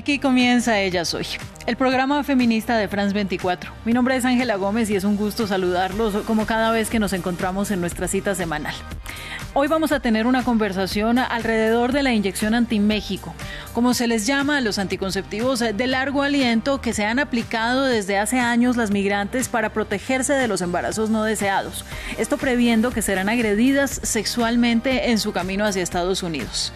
Aquí comienza Ella Soy, el programa feminista de France 24. Mi nombre es Ángela Gómez y es un gusto saludarlos como cada vez que nos encontramos en nuestra cita semanal. Hoy vamos a tener una conversación alrededor de la inyección anti-México, como se les llama a los anticonceptivos de largo aliento que se han aplicado desde hace años las migrantes para protegerse de los embarazos no deseados. Esto previendo que serán agredidas sexualmente en su camino hacia Estados Unidos.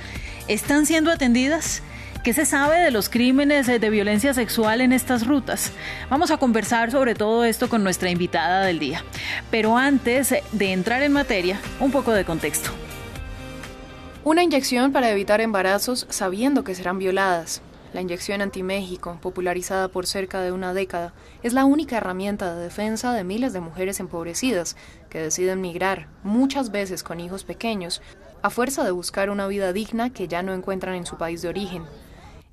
¿Están siendo atendidas? ¿Qué se sabe de los crímenes de violencia sexual en estas rutas? Vamos a conversar sobre todo esto con nuestra invitada del día. Pero antes de entrar en materia, un poco de contexto. Una inyección para evitar embarazos sabiendo que serán violadas. La inyección anti-México, popularizada por cerca de una década, es la única herramienta de defensa de miles de mujeres empobrecidas que deciden migrar, muchas veces con hijos pequeños, a fuerza de buscar una vida digna que ya no encuentran en su país de origen.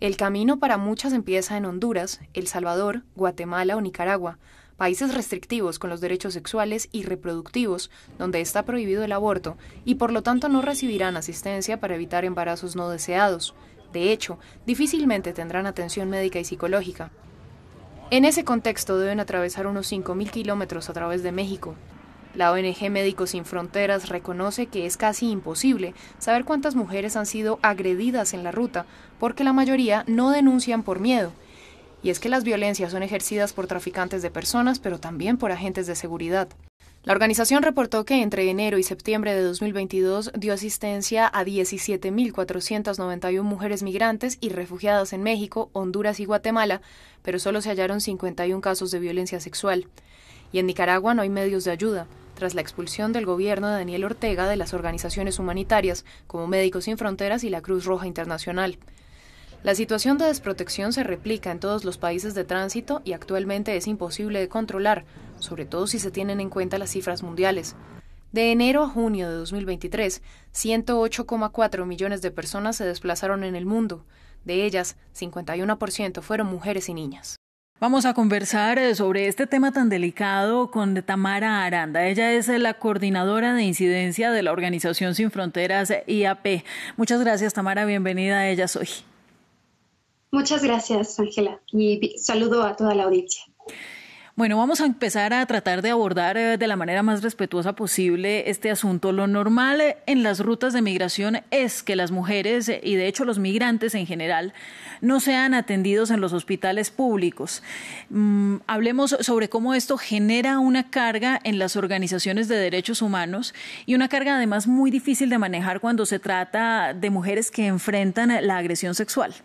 El camino para muchas empieza en Honduras, El Salvador, Guatemala o Nicaragua, países restrictivos con los derechos sexuales y reproductivos, donde está prohibido el aborto, y por lo tanto no recibirán asistencia para evitar embarazos no deseados. De hecho, difícilmente tendrán atención médica y psicológica. En ese contexto deben atravesar unos 5.000 kilómetros a través de México, la ONG Médicos Sin Fronteras reconoce que es casi imposible saber cuántas mujeres han sido agredidas en la ruta, porque la mayoría no denuncian por miedo. Y es que las violencias son ejercidas por traficantes de personas, pero también por agentes de seguridad. La organización reportó que entre enero y septiembre de 2022 dio asistencia a 17.491 mujeres migrantes y refugiadas en México, Honduras y Guatemala, pero solo se hallaron 51 casos de violencia sexual. Y en Nicaragua no hay medios de ayuda tras la expulsión del gobierno de Daniel Ortega de las organizaciones humanitarias como Médicos Sin Fronteras y la Cruz Roja Internacional. La situación de desprotección se replica en todos los países de tránsito y actualmente es imposible de controlar, sobre todo si se tienen en cuenta las cifras mundiales. De enero a junio de 2023, 108,4 millones de personas se desplazaron en el mundo. De ellas, 51% fueron mujeres y niñas. Vamos a conversar eh, sobre este tema tan delicado con Tamara Aranda. Ella es la coordinadora de incidencia de la Organización Sin Fronteras IAP. Muchas gracias, Tamara. Bienvenida a Ella Soy. Muchas gracias, Ángela. Y saludo a toda la audiencia. Bueno, vamos a empezar a tratar de abordar eh, de la manera más respetuosa posible este asunto. Lo normal eh, en las rutas de migración es que las mujeres eh, y de hecho los migrantes en general no sean atendidos en los hospitales públicos. Mm, hablemos sobre cómo esto genera una carga en las organizaciones de derechos humanos y una carga además muy difícil de manejar cuando se trata de mujeres que enfrentan la agresión sexual.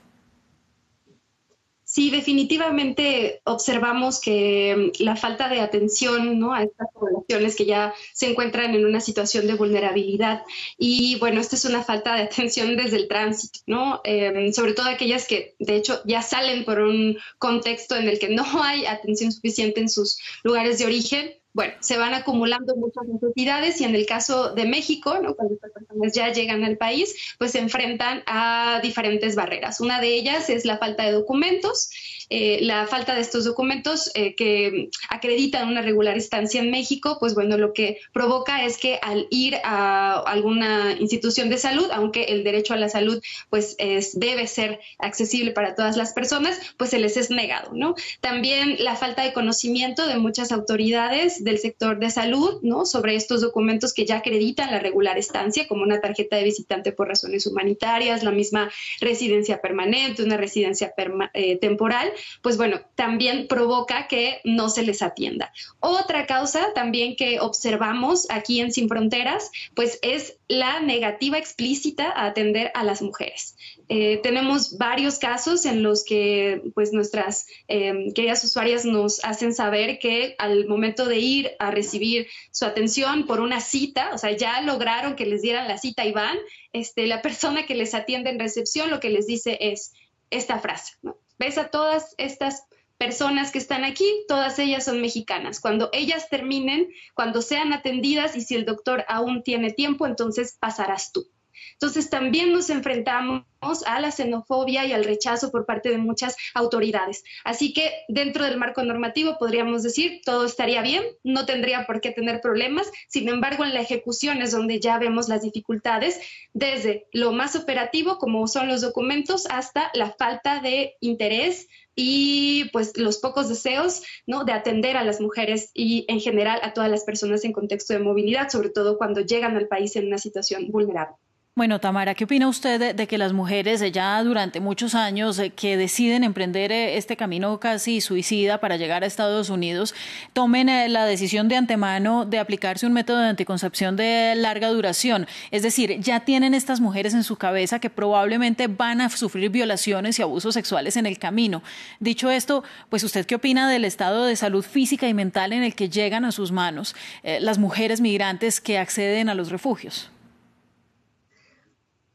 Sí, definitivamente observamos que mm, la falta de atención a estas poblaciones que ya se encuentran en una situación de vulnerabilidad y bueno, esta es una falta de atención desde el tránsito, ¿no? Em, sobre todo aquellas que de hecho ya salen por un contexto en el que no hay atención suficiente en sus lugares de origen bueno, se van acumulando muchas necesidades y en el caso de México, ¿no? cuando estas personas ya llegan al país, pues se enfrentan a diferentes barreras. Una de ellas es la falta de documentos, eh, la falta de estos documentos eh, que acreditan una regular estancia en México, pues bueno, lo que provoca es que al ir a alguna institución de salud, aunque el derecho a la salud pues es, debe ser accesible para todas las personas, pues se les es negado, ¿no? También la falta de conocimiento de muchas autoridades del sector de salud, ¿no? Sobre estos documentos que ya acreditan la regular estancia, como una tarjeta de visitante por razones humanitarias, la misma residencia permanente, una residencia eh, temporal, pues bueno, también provoca que no se les atienda. Otra causa también que observamos aquí en Sin Fronteras, pues es la negativa explícita a atender a las mujeres. Eh, tenemos varios casos en los que pues nuestras eh, queridas usuarias nos hacen saber que al momento de ir a recibir su atención por una cita, o sea, ya lograron que les dieran la cita y van, este, la persona que les atiende en recepción lo que les dice es esta frase, Ves a todas estas personas que están aquí, todas ellas son mexicanas. Cuando ellas terminen, cuando sean atendidas y si el doctor aún tiene tiempo, entonces pasarás tú. Entonces también nos enfrentamos a la xenofobia y al rechazo por parte de muchas autoridades. Así que dentro del marco normativo podríamos decir todo estaría bien, no tendría por qué tener problemas. Sin embargo, en la ejecución es donde ya vemos las dificultades desde lo más operativo, como son los documentos, hasta la falta de interés y pues los pocos deseos ¿no? de atender a las mujeres y en general a todas las personas en contexto de movilidad, sobre todo cuando llegan al país en una situación vulnerable. Bueno, Tamara, ¿qué opina usted de, que las mujeres ya durante muchos años eh, que deciden emprender eh, este camino casi suicida para llegar a Estados Unidos tomen eh, la decisión de antemano de aplicarse un método de anticoncepción de larga duración? Es decir, ya tienen estas mujeres en su cabeza que probablemente van a sufrir violaciones y abusos sexuales en el camino. Dicho esto, pues usted qué opina del estado de salud física y mental en el que llegan a sus manos las mujeres migrantes que acceden a los refugios?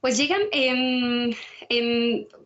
Pues llegan en,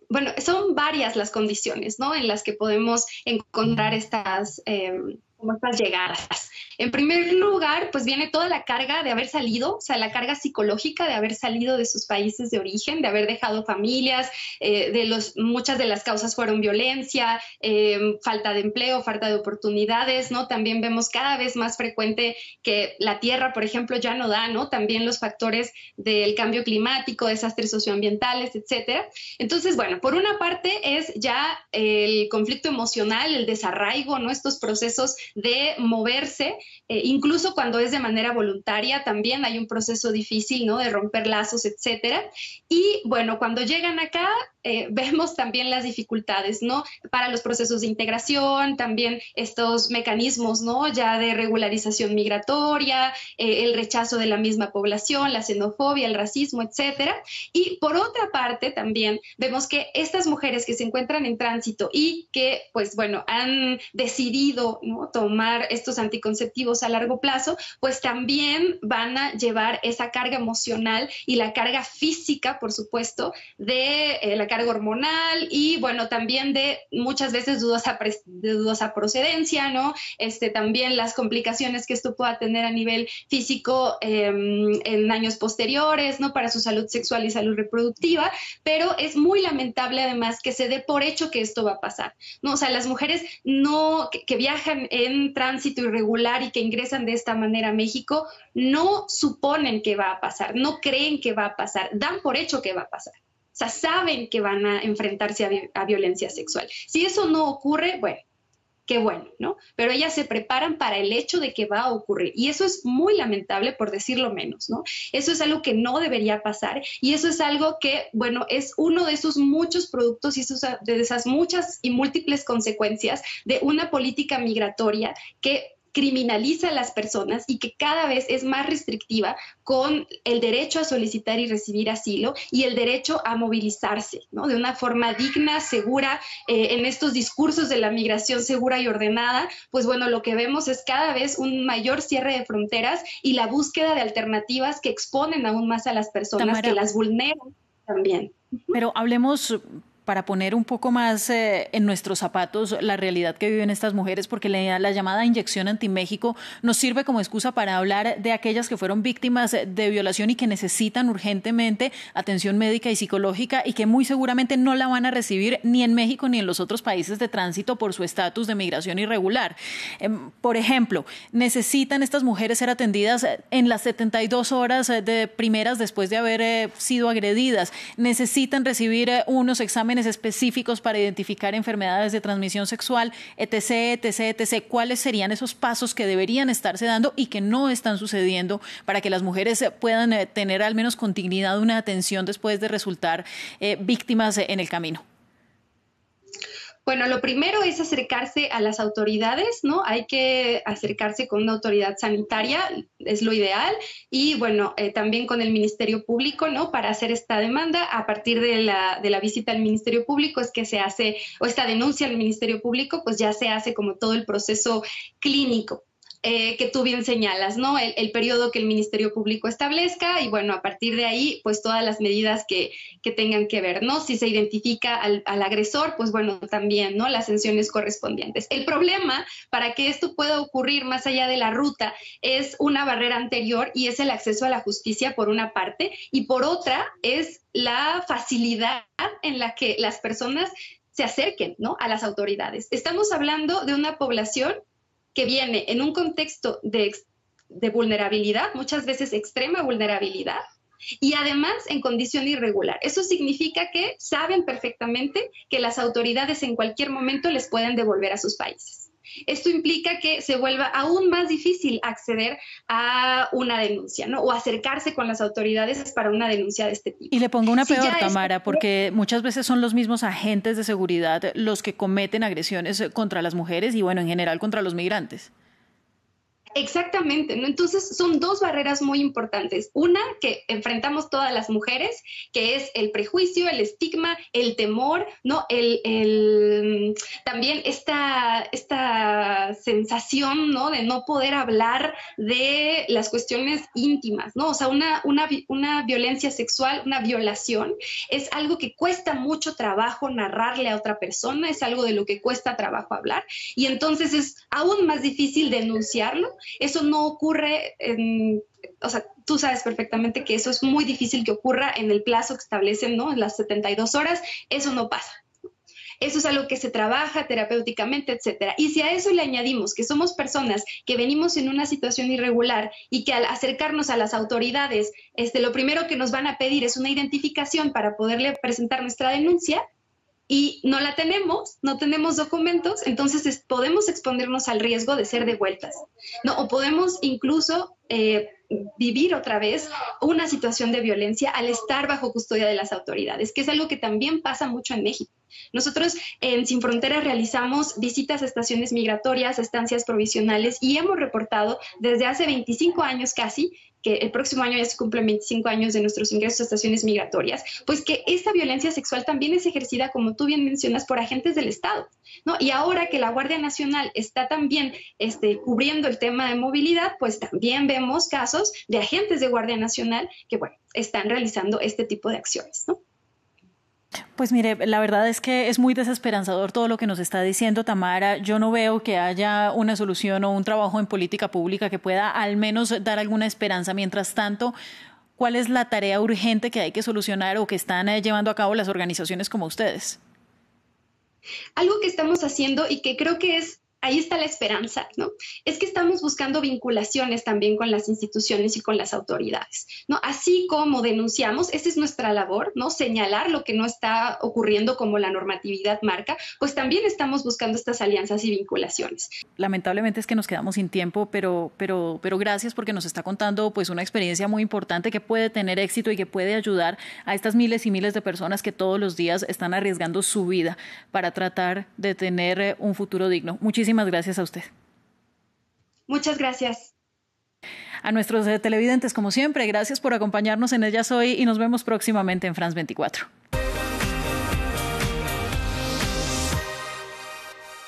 bueno, son varias las condiciones, ¿no? En las que podemos encontrar estas, em, estas llegadas. En primer lugar, pues viene toda la carga de haber salido, o sea, la carga psicológica de haber salido de sus países de origen, de haber dejado familias, eh, de los, muchas de las causas fueron violencia, eh, falta de empleo, falta de oportunidades, ¿no? También vemos cada vez más frecuente que la tierra, por ejemplo, ya no da, ¿no? También los factores del cambio climático, desastres socioambientales, etcétera. Entonces, bueno, por una parte es ya el conflicto emocional, el desarraigo, ¿no? Estos procesos de moverse eh, incluso cuando es de manera voluntaria, también hay un proceso difícil, ¿no? De romper lazos, etcétera. Y bueno, cuando llegan acá, eh, vemos también las dificultades, ¿no? Para los procesos de integración, también estos mecanismos, ¿no? Ya de regularización migratoria, eh, el rechazo de la misma población, la xenofobia, el racismo, etcétera. Y por otra parte, también vemos que estas mujeres que se encuentran en tránsito y que, pues bueno, han decidido tomar estos anticonceptivos, a largo plazo, pues también van a llevar esa carga emocional y la carga física, por supuesto, de eh, la carga hormonal y bueno, también de muchas veces dudosa, de dudosa procedencia, ¿no? Este, también las complicaciones que esto pueda tener a nivel físico em, en años posteriores, ¿no? Para su salud sexual y salud reproductiva, pero es muy lamentable además que se dé por hecho que esto va a pasar, ¿no? O sea, las mujeres no, que viajan en tránsito irregular y que ingresan de esta manera a México no suponen que va a pasar, no creen que va a pasar, dan por hecho que va a pasar. O sea, saben que van a enfrentarse a, violencia sexual. Si eso no ocurre, bueno, qué bueno, ¿no? Pero ellas se preparan para el hecho de que va a ocurrir. Y eso es muy lamentable, por decirlo menos, ¿no? Eso es algo que no debería pasar y eso es algo que, bueno, es uno de esos muchos productos y de esas muchas y múltiples consecuencias de una política migratoria que criminaliza a las personas y que cada vez es más restrictiva con el derecho a solicitar y recibir asilo y el derecho a movilizarse, ¿no? De una forma digna, segura, eh, en estos discursos de la migración segura y ordenada, pues bueno, lo que vemos es cada vez un mayor cierre de fronteras y la búsqueda de alternativas que exponen aún más a las personas, que las vulneran también. Pero hablemos para poner un poco más eh, en nuestros zapatos la realidad que viven estas mujeres, porque la, la llamada inyección anti-México nos sirve como excusa para hablar de aquellas que fueron víctimas de violación y que necesitan urgentemente atención médica y psicológica y que muy seguramente no la van a recibir ni en México ni en los otros países de tránsito por su estatus de migración irregular. Em, por ejemplo, necesitan estas mujeres ser atendidas en las 72 horas de primeras después de haber eh, sido agredidas, necesitan recibir eh, unos exámenes específicos para identificar enfermedades de transmisión sexual, etc., etc., etc. ¿Cuáles serían esos pasos que deberían estarse dando y que no están sucediendo para que las mujeres puedan eh, tener al menos con dignidad una atención después de resultar eh, víctimas en el camino? Bueno, lo primero es acercarse a las autoridades, ¿no? Hay que acercarse con una autoridad sanitaria, es lo ideal, y bueno, eh, también con el Ministerio Público, ¿no? Para hacer esta demanda, a partir de la, de la visita al Ministerio Público es que se hace, o esta denuncia al Ministerio Público, pues ya se hace como todo el proceso clínico. Eh, que tú bien señalas, ¿no? El, periodo que el Ministerio Público establezca y bueno, a partir de ahí, pues todas las medidas que, que tengan que ver, ¿no? Si se identifica al, al, agresor, pues bueno, también, ¿no? Las sanciones correspondientes. El problema para que esto pueda ocurrir más allá de la ruta es una barrera anterior y es el acceso a la justicia por una parte y por otra es la facilidad en la que las personas se acerquen ¿no? a las autoridades. Estamos hablando de una población que viene en un contexto de, de vulnerabilidad, muchas veces extrema vulnerabilidad, y además en condición irregular. Eso significa que saben perfectamente que las autoridades en cualquier momento les pueden devolver a sus países. Esto implica que se vuelva aún más difícil acceder a una denuncia, ¿no? O acercarse con las autoridades para una denuncia de este tipo. Y le pongo una peor, Tamara, porque muchas veces son los mismos agentes de seguridad los que cometen agresiones contra las mujeres y, bueno, en general contra los migrantes. Exactamente, ¿no? Entonces son dos barreras muy importantes. Una que enfrentamos todas las mujeres, que es el prejuicio, el estigma, el temor, ¿no? El, también esta, esta sensación, ¿no? De no poder hablar de las cuestiones íntimas, ¿no? O sea, una, una, una violencia sexual, una violación, es algo que cuesta mucho trabajo narrarle a otra persona, es algo de lo que cuesta trabajo hablar y entonces es aún más difícil denunciarlo eso no ocurre en, o sea, tú sabes perfectamente que eso es muy difícil que ocurra en el plazo que establecen, ¿no? En las 72 horas, eso no pasa. Eso es algo que se trabaja terapéuticamente, etcétera. Y si a eso le añadimos que somos personas que venimos en una situación irregular y que al acercarnos a las autoridades, este, lo primero que nos van a pedir es una identificación para poderle presentar nuestra denuncia, y no la tenemos, no tenemos documentos, entonces podemos exponernos al riesgo de ser devueltas, ¿no? O podemos incluso eh, vivir otra vez una situación de violencia al estar bajo custodia de las autoridades, que es algo que también pasa mucho en México. Nosotros en Sin Fronteras realizamos visitas a estaciones migratorias, estancias provisionales y hemos reportado desde hace 25 años casi que el próximo año ya se cumplen 25 años de nuestros ingresos a estaciones migratorias, pues que esta violencia sexual también es ejercida, como tú bien mencionas, por agentes del Estado, ¿no? Y ahora que la Guardia Nacional está también este, cubriendo el tema de movilidad, pues también vemos casos de agentes de Guardia Nacional que, bueno, están realizando este tipo de acciones, ¿no? Pues mire, la verdad es que es muy desesperanzador todo lo que nos está diciendo Tamara. Yo no veo que haya una solución o un trabajo en política pública que pueda al menos dar alguna esperanza. Mientras tanto, ¿cuál es la tarea urgente que hay que solucionar o que están eh, llevando a cabo las organizaciones como ustedes? Algo que estamos haciendo y que creo que es ahí está la esperanza, ¿no? Es que estamos buscando vinculaciones también con las instituciones y con las autoridades, ¿no? Así como denunciamos, esa es nuestra labor, ¿no? Señalar lo que no está ocurriendo como la normatividad marca, pues también estamos buscando estas alianzas y vinculaciones. Lamentablemente es que nos quedamos sin tiempo, pero, pero, pero gracias porque nos está contando pues una experiencia muy importante que puede tener éxito y que puede ayudar a estas miles y miles de personas que todos los días están arriesgando su vida para tratar de tener eh, un futuro digno. Muchísimas Muchísimas gracias a usted. Muchas gracias. A nuestros televidentes, como siempre, gracias por acompañarnos en Ellas Hoy y nos vemos próximamente en France 24.